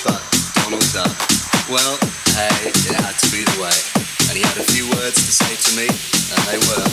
But Donald Duck. Well, hey, it had to be the way. And he had a few words to say to me, and they were.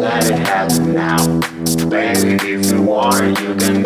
let it happen now. Baby, if you want, you can.